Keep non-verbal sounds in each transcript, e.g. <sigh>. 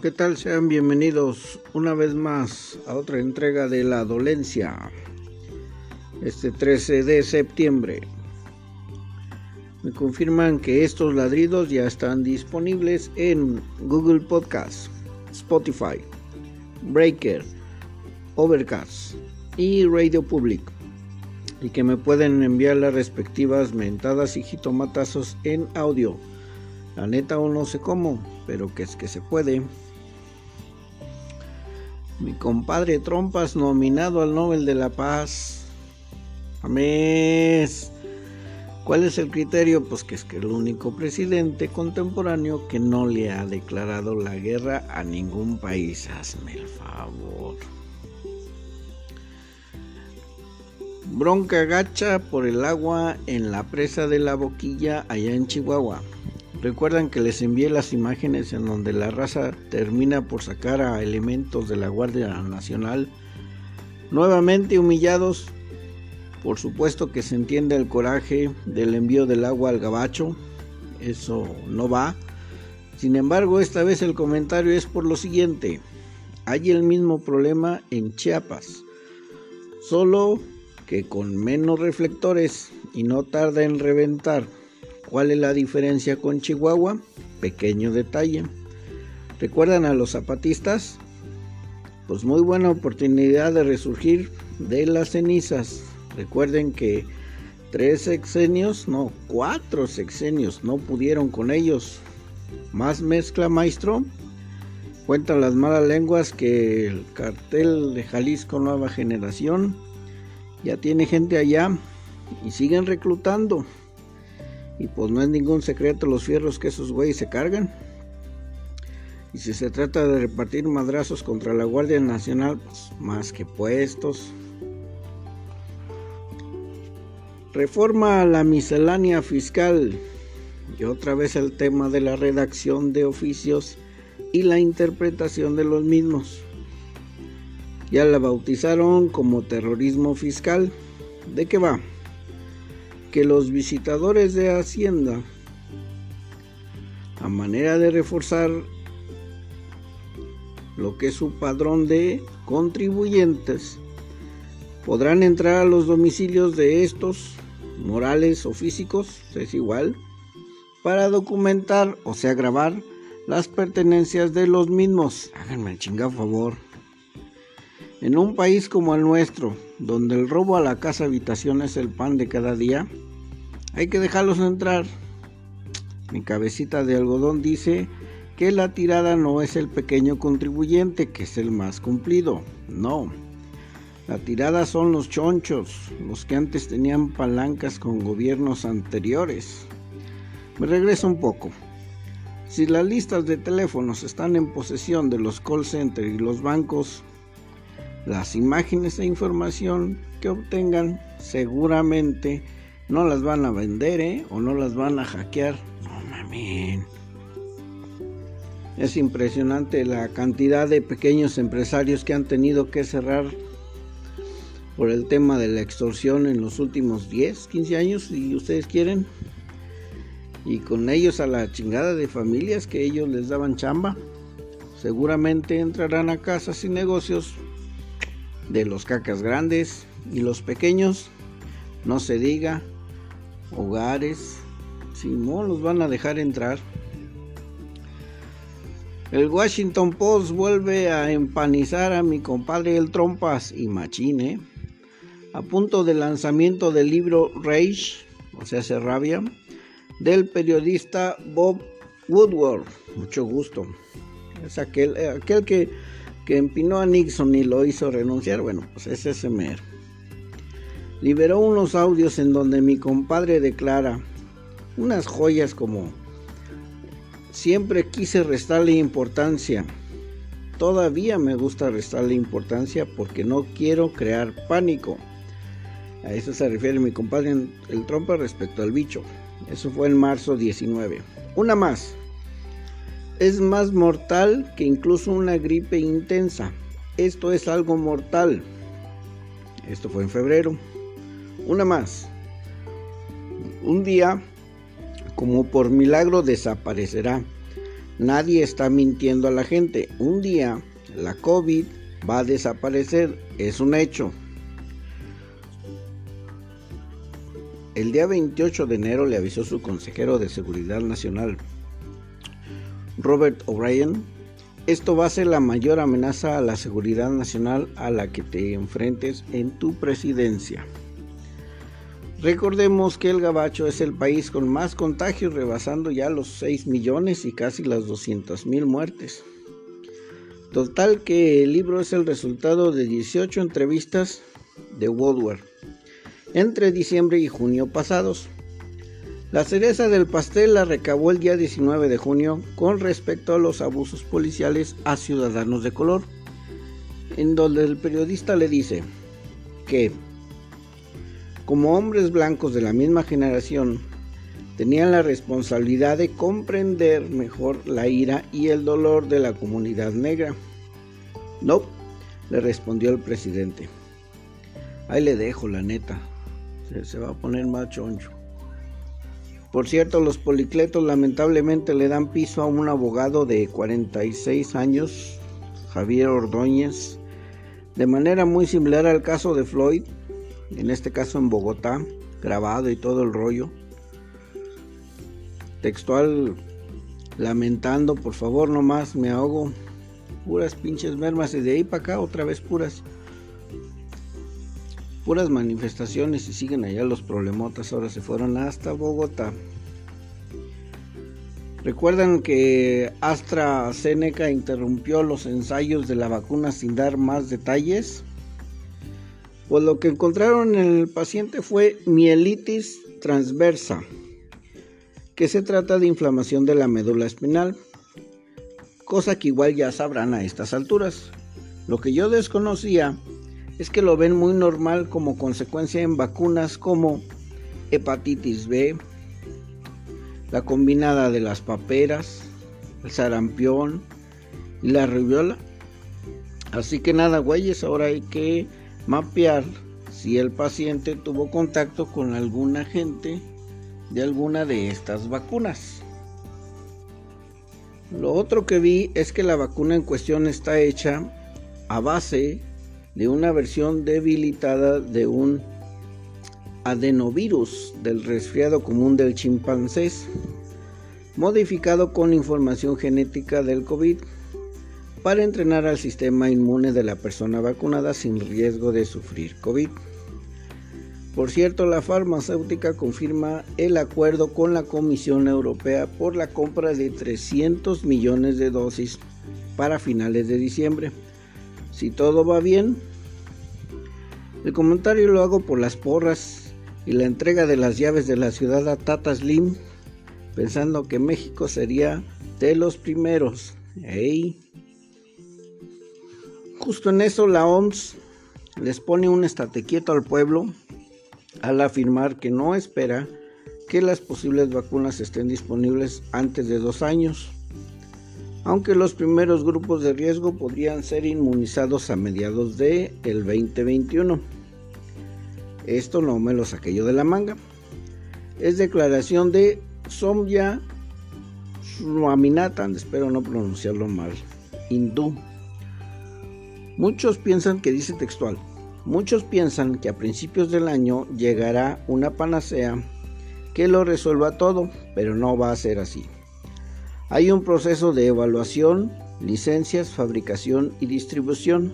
¿Qué tal? Sean bienvenidos una vez más a otra entrega de La Dolencia. Este 13 de septiembre. Me confirman que estos ladridos ya están disponibles en Google Podcast, Spotify, Breaker, Overcast y Radio Public. Y que me pueden enviar las respectivas mentadas y jitomatazos en audio. La neta o no sé cómo, pero que es que se puede. Mi compadre Trompas nominado al Nobel de la Paz. Amés. ¿Cuál es el criterio? Pues que es que el único presidente contemporáneo que no le ha declarado la guerra a ningún país. Hazme el favor. Bronca gacha por el agua en la presa de la boquilla allá en Chihuahua. Recuerdan que les envié las imágenes en donde la raza termina por sacar a elementos de la Guardia Nacional nuevamente humillados. Por supuesto que se entiende el coraje del envío del agua al gabacho. Eso no va. Sin embargo, esta vez el comentario es por lo siguiente. Hay el mismo problema en Chiapas. Solo que con menos reflectores y no tarda en reventar. ¿Cuál es la diferencia con Chihuahua? Pequeño detalle. ¿Recuerdan a los zapatistas? Pues muy buena oportunidad de resurgir de las cenizas. Recuerden que tres sexenios, no, cuatro sexenios no pudieron con ellos. Más mezcla, maestro. Cuentan las malas lenguas que el cartel de Jalisco Nueva Generación ya tiene gente allá y siguen reclutando. Y pues no es ningún secreto los fierros que esos güeyes se cargan. Y si se trata de repartir madrazos contra la Guardia Nacional, pues más que puestos. Reforma a la miscelánea fiscal. Y otra vez el tema de la redacción de oficios y la interpretación de los mismos. Ya la bautizaron como terrorismo fiscal. ¿De qué va? Que los visitadores de Hacienda, a manera de reforzar lo que es su padrón de contribuyentes, podrán entrar a los domicilios de estos, morales o físicos, es igual, para documentar, o sea, grabar las pertenencias de los mismos. Háganme el chingado favor. En un país como el nuestro, donde el robo a la casa habitación es el pan de cada día, hay que dejarlos entrar. Mi cabecita de algodón dice que la tirada no es el pequeño contribuyente, que es el más cumplido. No. La tirada son los chonchos, los que antes tenían palancas con gobiernos anteriores. Me regreso un poco. Si las listas de teléfonos están en posesión de los call centers y los bancos, las imágenes e información que obtengan seguramente no las van a vender ¿eh? o no las van a hackear. No mames. Es impresionante la cantidad de pequeños empresarios que han tenido que cerrar por el tema de la extorsión en los últimos 10, 15 años, si ustedes quieren. Y con ellos a la chingada de familias que ellos les daban chamba. Seguramente entrarán a casas y negocios de los cacas grandes y los pequeños, no se diga, hogares, Simón los van a dejar entrar. El Washington Post vuelve a empanizar a mi compadre el Trompas y Machine a punto del lanzamiento del libro Rage, o sea, se rabia, del periodista Bob Woodward. Mucho gusto. Es aquel, aquel que que empinó a Nixon y lo hizo renunciar, bueno, pues es ese mero. Liberó unos audios en donde mi compadre declara unas joyas como siempre quise restarle importancia. Todavía me gusta restarle importancia porque no quiero crear pánico. A eso se refiere mi compadre el trompa respecto al bicho. Eso fue en marzo 19. Una más es más mortal que incluso una gripe intensa. Esto es algo mortal. Esto fue en febrero. Una más. Un día, como por milagro, desaparecerá. Nadie está mintiendo a la gente. Un día la COVID va a desaparecer. Es un hecho. El día 28 de enero le avisó su consejero de Seguridad Nacional, Robert O'Brien, esto va a ser la mayor amenaza a la seguridad nacional a la que te enfrentes en tu presidencia. Recordemos que el Gabacho es el país con más contagios, rebasando ya los 6 millones y casi las 200 mil muertes. Total que el libro es el resultado de 18 entrevistas de Woodward entre diciembre y junio pasados. La cereza del pastel la recabó el día 19 de junio con respecto a los abusos policiales a ciudadanos de color, en donde el periodista le dice que, como hombres blancos de la misma generación, tenían la responsabilidad de comprender mejor la ira y el dolor de la comunidad negra. No, le respondió el presidente. Ahí le dejo, la neta se, va a poner más choncho. Por cierto, los policletos lamentablemente le dan piso a un abogado de 46 años, Javier Ordóñez, de manera muy similar al caso de Floyd, en este caso en Bogotá, grabado y todo el rollo. Textual, lamentando, por favor, no más, me ahogo. Puras pinches mermas y de ahí para acá otra vez puras puras manifestaciones y siguen allá los problemotas, ahora se fueron hasta Bogotá. Recuerdan que AstraZeneca interrumpió los ensayos de la vacuna sin dar más detalles. Pues lo que encontraron en el paciente fue mielitis transversa, que se trata de inflamación de la médula espinal, cosa que igual ya sabrán a estas alturas. Lo que yo desconocía es que lo ven muy normal como consecuencia en vacunas como hepatitis B, la combinada de las paperas, el sarampión y la rubiola. Así que nada, güeyes, ahora hay que mapear si el paciente tuvo contacto con algún agente de alguna de estas vacunas. Lo otro que vi es que la vacuna en cuestión está hecha a base de una versión debilitada de un adenovirus del resfriado común del chimpancés, modificado con información genética del COVID para entrenar al sistema inmune de la persona vacunada sin riesgo de sufrir COVID. Por cierto, la farmacéutica confirma el acuerdo con la Comisión Europea por la compra de 300 millones de dosis para finales de diciembre. Si todo va bien, el comentario lo hago por las porras y la entrega de las llaves de la ciudad a Tata Slim, pensando que México sería de los primeros. Justo en eso la OMS les pone un estate quieto al pueblo al afirmar que no espera que las posibles vacunas estén disponibles antes de dos años aunque los primeros grupos de riesgo podrían ser inmunizados a mediados de el 2021. Esto no me lo saqué yo de la manga. Es declaración de Somya Swaminathan, espero no pronunciarlo mal, hindú. Muchos piensan que dice textual, muchos piensan que a principios del año llegará una panacea que lo resuelva todo, pero no va a ser así. Hay un proceso de evaluación, licencias, fabricación y distribución.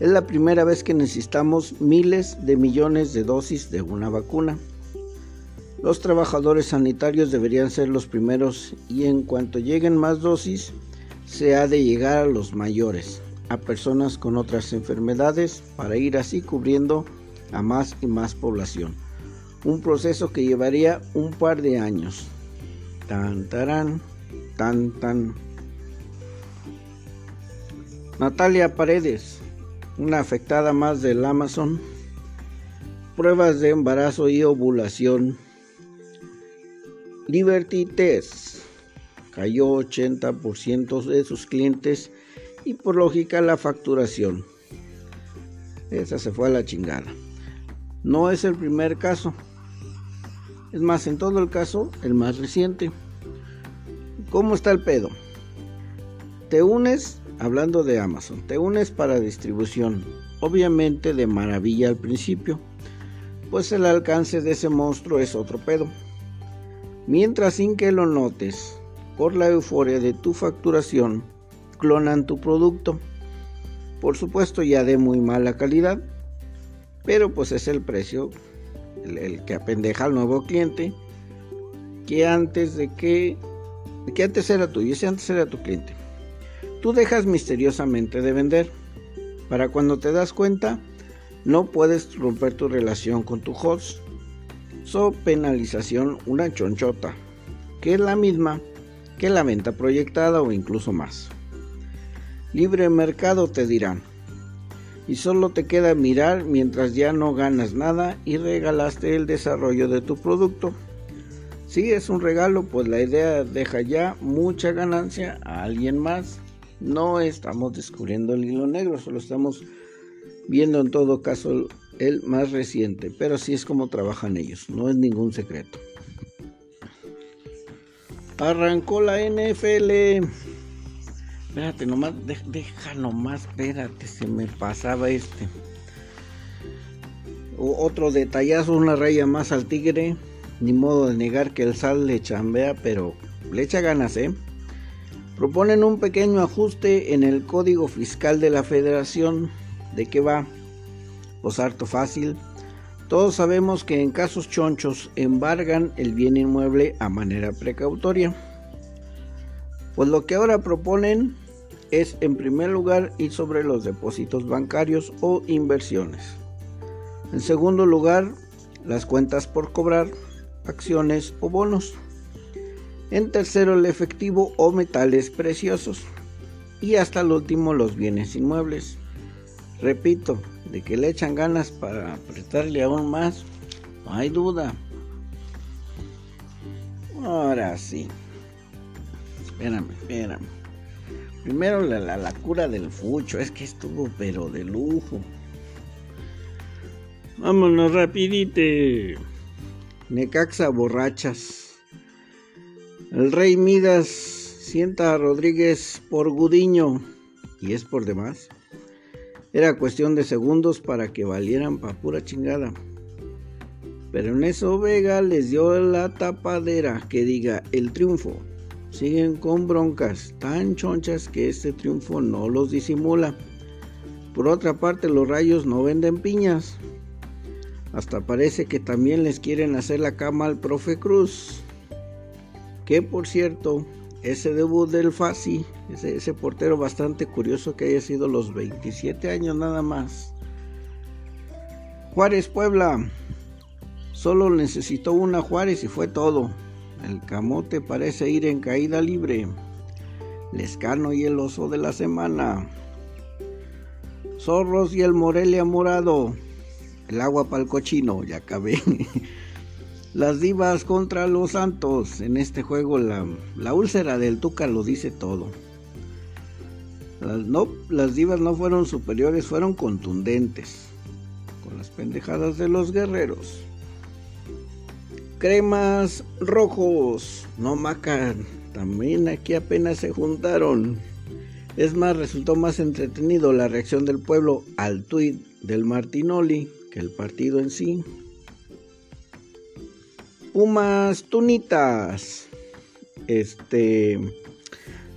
Es la primera vez que necesitamos miles de millones de dosis de una vacuna. Los trabajadores sanitarios deberían ser los primeros y en cuanto lleguen más dosis, se ha de llegar a los mayores, a personas con otras enfermedades, para ir así cubriendo a más y más población. Un proceso que llevaría un par de años. Tan, tarán tan tan. Natalia Paredes, una afectada más del Amazon. Pruebas de embarazo y ovulación. Liberty Test cayó 80% de sus clientes y por lógica la facturación. Esa se fue a la chingada. No es el primer caso. Es más, en todo el caso, el más reciente ¿Cómo está el pedo? Te unes, hablando de Amazon, te unes para distribución, obviamente de maravilla al principio, pues el alcance de ese monstruo es otro pedo. Mientras sin que lo notes, por la euforia de tu facturación, clonan tu producto. Por supuesto ya de muy mala calidad, pero pues es el precio, el, que apendeja al nuevo cliente, que antes de que, que antes era tuyo, ese antes era tu cliente. Tú dejas misteriosamente de vender. Para cuando te das cuenta, no puedes romper tu relación con tu host. So penalización una chonchota, que es la misma que la venta proyectada o incluso más. Libre mercado te dirán. Y solo te queda mirar mientras ya no ganas nada y regalaste el desarrollo de tu producto. Si es un regalo, pues la idea deja ya mucha ganancia a alguien más no estamos descubriendo el hilo negro, solo estamos viendo en todo caso el más reciente, pero así es como trabajan ellos, no es ningún secreto. Arrancó la NFL. Espérate, nomás, deja nomás, espérate, se me pasaba este. otro detallazo, una raya más al tigre. Ni modo de negar que el sal le chambea, pero le echa ganas, ¿eh? Proponen un pequeño ajuste en el código fiscal de la federación. ¿De qué va? Pues harto fácil. Todos sabemos que en casos chonchos embargan el bien inmueble a manera precautoria. Pues lo que ahora proponen es en primer lugar ir sobre los depósitos bancarios o inversiones. En segundo lugar, las cuentas por cobrar, acciones o bonos. En tercero, el efectivo o metales preciosos. Y hasta el último, los bienes inmuebles. Repito, de que le echan ganas para apretarle aún más, no hay duda. Ahora sí. Espérame, espérame. Primero la, la, cura del fucho, es que estuvo pero de lujo. Vámonos rapidite. Necaxa borrachas. El rey Midas sienta a Rodríguez por Gudiño, y es por demás. Era cuestión de segundos para que valieran pa' pura chingada. Pero en eso Vega les dio la tapadera que diga el triunfo. Siguen con broncas tan chonchas que este triunfo no los disimula. Por otra parte, los rayos no venden piñas. Hasta parece que también les quieren hacer la cama al profe Cruz. Que por cierto, ese debut del Fasi, ese, portero bastante curioso que haya sido los 27 años nada más. Juárez Puebla, solo necesitó una Juárez y fue todo. El camote parece ir en caída libre. Lescano y el oso de la semana. Zorros y el Morelia morado. El agua para el cochino, ya acabé. <laughs> Las divas contra los santos. En este juego la, úlcera del Tuca lo dice todo. Las, no, las divas no fueron superiores, fueron contundentes. Con las pendejadas de los guerreros. Cremas rojos. No macan. También aquí apenas se juntaron. Es más, resultó más entretenido la reacción del pueblo al tuit del Martinoli que el partido en sí. Pumas Tunitas. Este.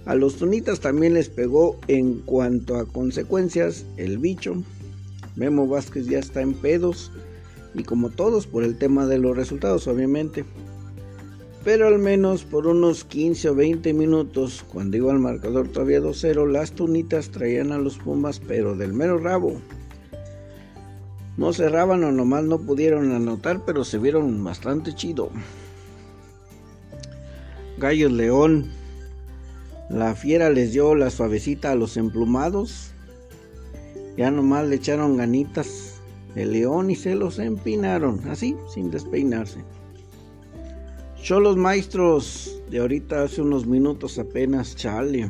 A los Tunitas también les pegó en cuanto a consecuencias el bicho. Memo Vázquez ya está en pedos. Y como todos por el tema de los resultados, obviamente. Pero al menos por unos 15 o 20 minutos, cuando iba al marcador todavía 2-0, las Tunitas traían a los Pumas, pero del mero rabo. No cerraban o nomás no pudieron anotar, pero se vieron bastante chido. Gallos León. La fiera les dio la suavecita a los emplumados. Ya nomás le echaron ganitas el león y se los empinaron, así, sin despeinarse. Yo los maestros de ahorita hace unos minutos apenas, chale.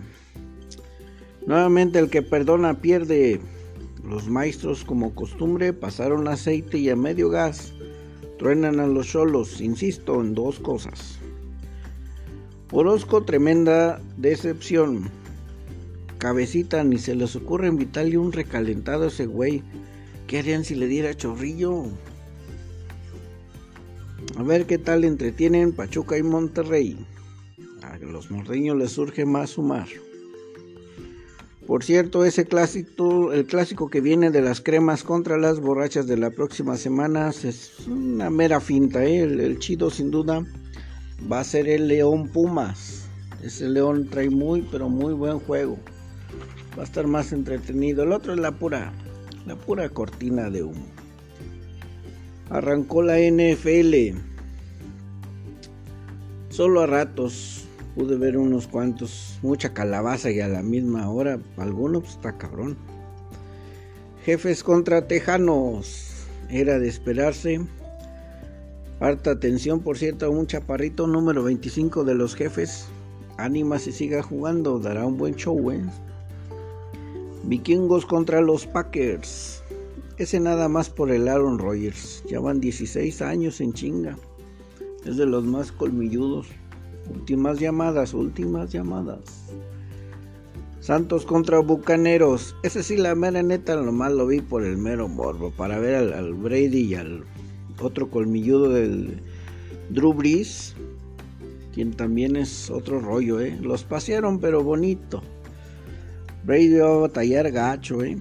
Nuevamente el que perdona pierde. Los maestros, como costumbre, pasaron aceite y a medio gas truenan a los cholos, insisto, en dos cosas. Orozco, tremenda decepción. Cabecita, ni se les ocurre invitarle un recalentado a ese güey. ¿Qué harían si le diera chorrillo? A ver qué tal entretienen Pachuca y Monterrey. A los norteños les surge más sumar. Por cierto, ese clásico, el clásico que viene de las cremas contra las borrachas de la próxima semana es una mera finta, ¿eh? el, chido sin duda va a ser el León Pumas. Ese León trae muy, pero muy buen juego. Va a estar más entretenido. El otro es la pura, la pura cortina de humo. Arrancó la NFL. Solo a ratos pude ver unos cuantos, mucha calabaza y a la misma hora, algunos pues, está cabrón. Jefes contra Tejanos, era de esperarse. Harta atención, por cierto, a un chaparrito número 25 de los jefes. Ánima si siga jugando, dará un buen show, ¿eh? Vikingos contra los Packers. Ese nada más por el Aaron Rodgers. Ya van 16 años en chinga. Es de los más colmilludos. Últimas llamadas, últimas llamadas. Santos contra Bucaneros. Ese sí, la mera neta, nomás lo vi por el mero morbo. Para ver al, Brady y al otro colmilludo del Drew Brees. Quien también es otro rollo, ¿eh? Los pasearon, pero bonito. Brady va a batallar gacho, ¿eh?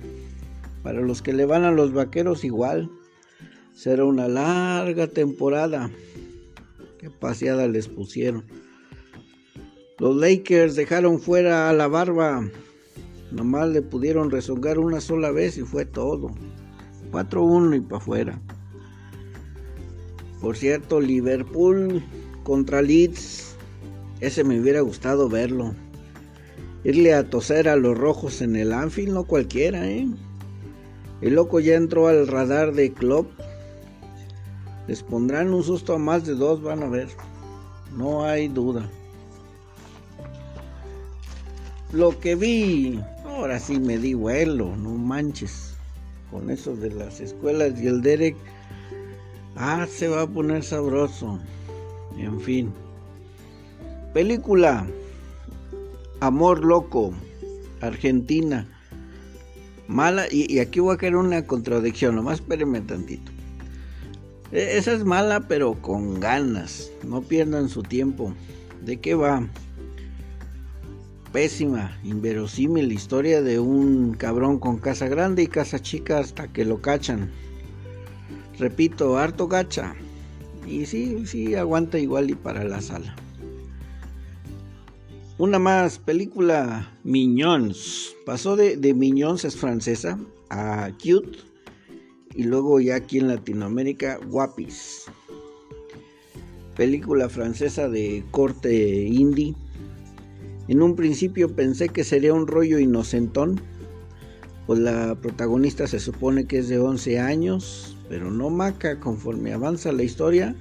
Para los que le van a los vaqueros, igual. Será una larga temporada. Qué paseada les pusieron. Los Lakers dejaron fuera a la barba. Nomás le pudieron rezongar una sola vez y fue todo. 4-1 y para afuera. Por cierto, Liverpool contra Leeds. Ese me hubiera gustado verlo. Irle a toser a los rojos en el Anfield, no cualquiera, ¿eh? El loco ya entró al radar de Club. Les pondrán un susto a más de dos, van a ver. No hay duda lo que vi, ahora sí me di vuelo, no manches. Con eso de las escuelas y el Derek, ah, se va a poner sabroso. En fin. Película Amor Loco, Argentina. Mala, y, aquí voy a caer una contradicción, nomás espérenme tantito. E, esa es mala, pero con ganas. No pierdan su tiempo. ¿De qué va? Pésima, inverosímil historia de un cabrón con casa grande y casa chica hasta que lo cachan. Repito, harto gacha. Y sí, sí, aguanta igual y para la sala. Una más, película Mignons. Pasó de, de es francesa, a Cute. Y luego ya aquí en Latinoamérica, Guapis. Película francesa de corte indie en un principio pensé que sería un rollo inocentón, pues la protagonista se supone que es de 11 años, pero no maca conforme avanza la historia,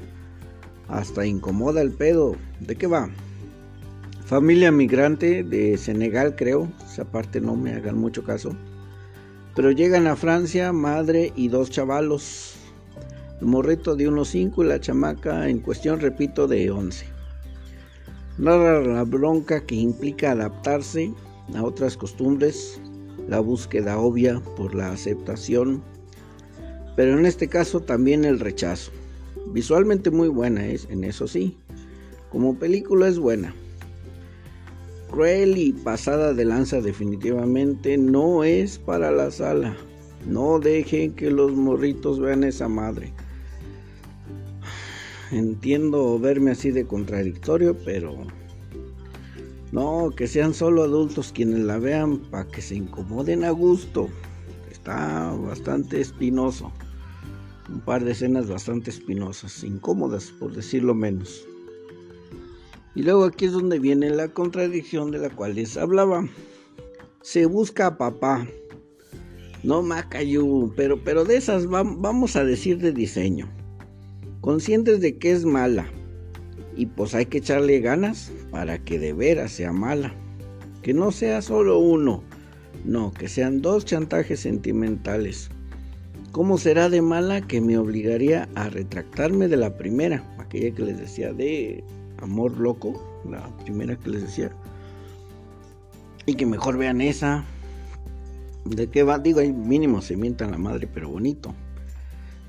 hasta incomoda el pedo. ¿De qué va? Familia migrante de Senegal, creo, esa parte no me hagan mucho caso. Pero llegan a Francia, madre y dos chavalos. El morrito de unos 5 y la chamaca en cuestión, repito, de 11 narra la bronca que implica adaptarse a otras costumbres, la búsqueda obvia por la aceptación, pero en este caso también el rechazo. Visualmente muy buena es, en eso sí. Como película es buena. Cruel y pasada de lanza definitivamente no es para la sala. No dejen que los morritos vean esa madre. Entiendo verme así de contradictorio, pero no, que sean solo adultos quienes la vean para que se incomoden a gusto. Está bastante espinoso. Un par de escenas bastante espinosas, incómodas por decirlo menos. Y luego aquí es donde viene la contradicción de la cual les hablaba. Se busca a papá. No Macayu, pero, pero de esas vamos a decir de diseño conscientes de que es mala. Y pues hay que echarle ganas para que de veras sea mala. Que no sea solo uno, no, que sean dos chantajes sentimentales. ¿Cómo será de mala que me obligaría a retractarme de la primera? Aquella que les decía de Amor Loco, la primera que les decía. Y que mejor vean esa. ¿De qué va? Digo, mínimo se mientan la madre, pero bonito.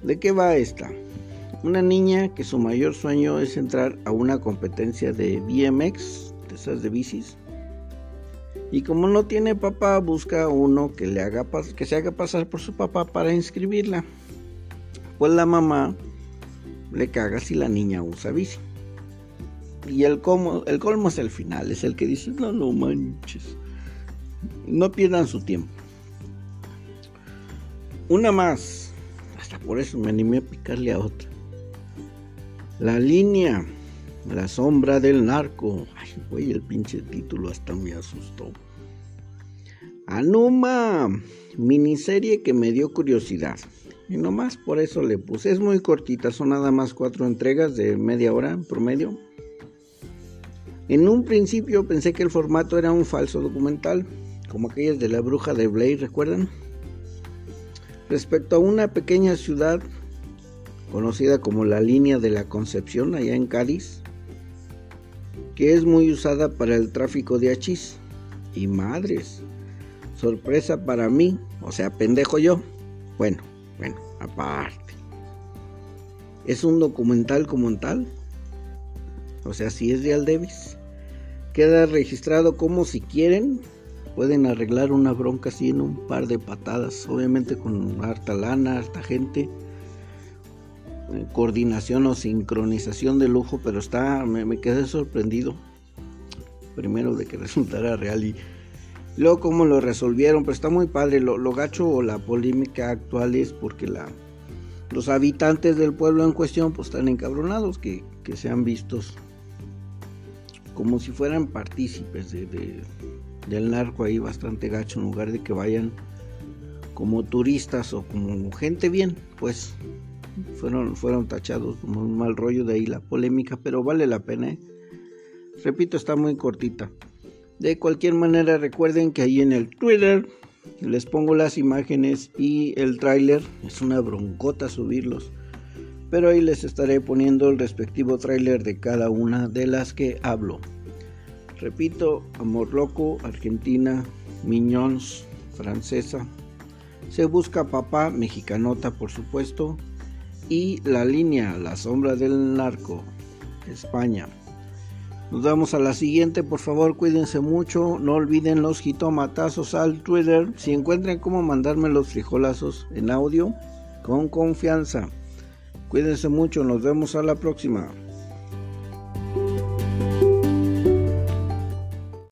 ¿De qué va esta? Una niña que su mayor sueño es entrar a una competencia de BMX, de esas de bicis. Y como no tiene papá, busca uno que le haga que se haga pasar por su papá para inscribirla. Pues la mamá le caga si la niña usa bici. Y el, el colmo es el final, es el que dice, no, no manches. No pierdan su tiempo. Una más. Hasta por eso me animé a picarle a otra. La línea. La sombra del narco. Ay, güey, el pinche título hasta me asustó. Anuma. Miniserie que me dio curiosidad. Y nomás por eso le puse. Es muy cortita, son nada más cuatro entregas de media hora en promedio. En un principio pensé que el formato era un falso documental, como aquellas de la bruja de Blair, ¿recuerdan? Respecto a una pequeña ciudad conocida como la línea de la Concepción, allá en Cádiz, que es muy usada para el tráfico de hachís. Y madres, sorpresa para mí, o sea, pendejo yo. Bueno, bueno, aparte. Es un documental como tal, o sea, si es de Aldevis, queda registrado como si quieren, pueden arreglar una bronca así en un par de patadas, obviamente con harta lana, harta gente, coordinación o sincronización de lujo, pero está, me, quedé sorprendido, primero de que <laughs> resultara real y luego cómo lo resolvieron, pero está muy padre, lo, gacho o la polémica actual es porque la los habitantes del pueblo en cuestión pues están encabronados que, que sean vistos como si fueran partícipes de, del narco ahí bastante gacho en lugar de que vayan como turistas o como gente bien, pues fueron, fueron tachados como un mal rollo de ahí la polémica, pero vale la pena. ¿eh? Repito, está muy cortita. De cualquier manera, recuerden que ahí en el Twitter les pongo las imágenes y el tráiler. Es una broncota subirlos pero ahí les estaré poniendo el respectivo tráiler de cada una de las que hablo. Repito, Amor Loco, Argentina, Miñons, francesa. Se busca papá, mexicanota por supuesto. Y la línea, la sombra del narco, España. Nos vamos a la siguiente, por favor cuídense mucho, no olviden los jitomatazos al Twitter, si encuentran cómo mandarme los frijolazos en audio, con confianza. Cuídense mucho, nos vemos a la próxima.